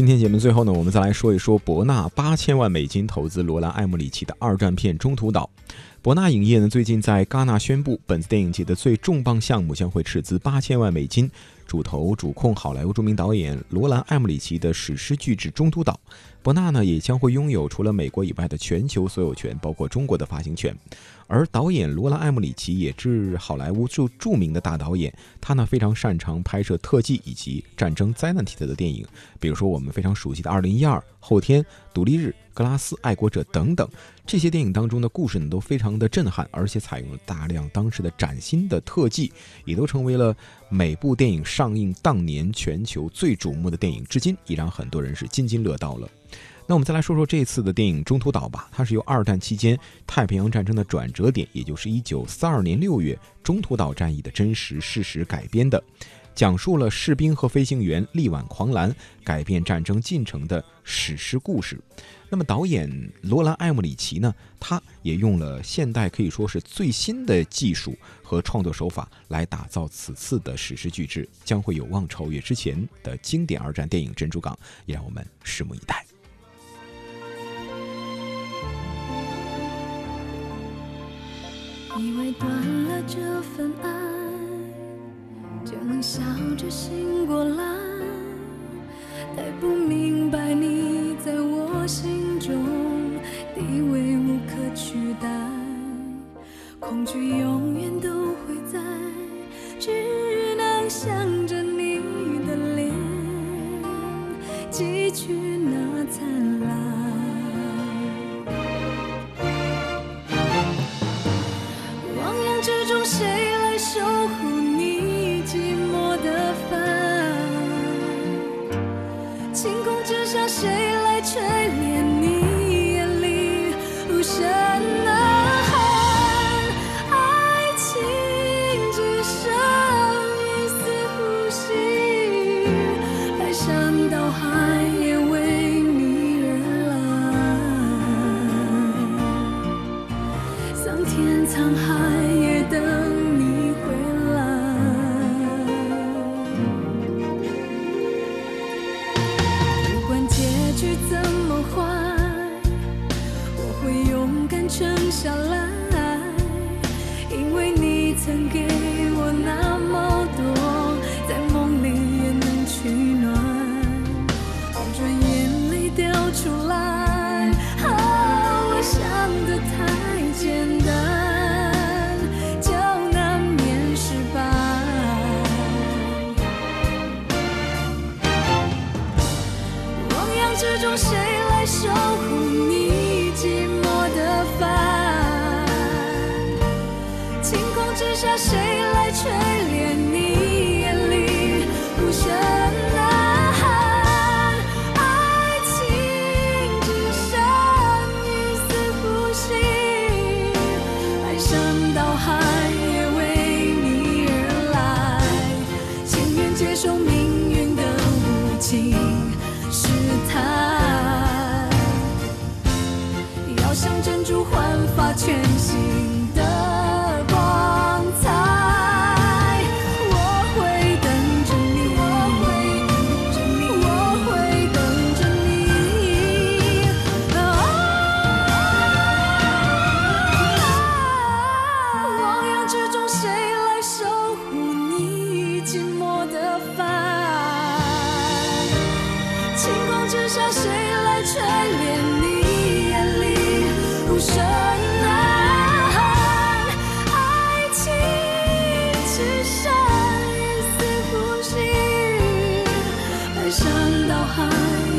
今天节目最后呢，我们再来说一说博纳八千万美金投资罗兰·艾姆里奇的二战片《中途岛》。博纳影业呢，最近在戛纳宣布，本次电影节的最重磅项目将会斥资八千万美金，主投主控好莱坞著名导演罗兰·艾姆里奇的史诗巨制《中途岛》。博纳呢，也将会拥有除了美国以外的全球所有权，包括中国的发行权。而导演罗兰·艾默里奇也是好莱坞著著名的大导演，他呢非常擅长拍摄特技以及战争灾难题材的电影，比如说我们非常熟悉的《二零一二》《后天》《独立日》《格拉斯》《爱国者》等等，这些电影当中的故事呢都非常的震撼，而且采用了大量当时的崭新的特技，也都成为了每部电影上映当年全球最瞩目的电影，至今也让很多人是津津乐道了。那我们再来说说这次的电影《中途岛》吧，它是由二战期间太平洋战争的转折点，也就是一九四二年六月中途岛战役的真实事实改编的，讲述了士兵和飞行员力挽狂澜、改变战争进程的史诗故事。那么导演罗兰·艾默里奇呢，他也用了现代可以说是最新的技术和创作手法来打造此次的史诗巨制，将会有望超越之前的经典二战电影《珍珠港》，也让我们拭目以待。断了这份爱，就能笑着醒过来，太不明白你在我心中地位无可取代，恐惧永远都会在，只能想着你的脸，汲取那灿烂。之中谁来守护你寂寞的帆晴空之下谁来垂怜你眼里无声呐喊爱情只剩一丝呼吸排山倒海也为你而来。桑田沧海撑下来，因为你曾给我那么多，在梦里也能取暖。转眼泪掉出。试探要向珍珠焕发全新。想到海。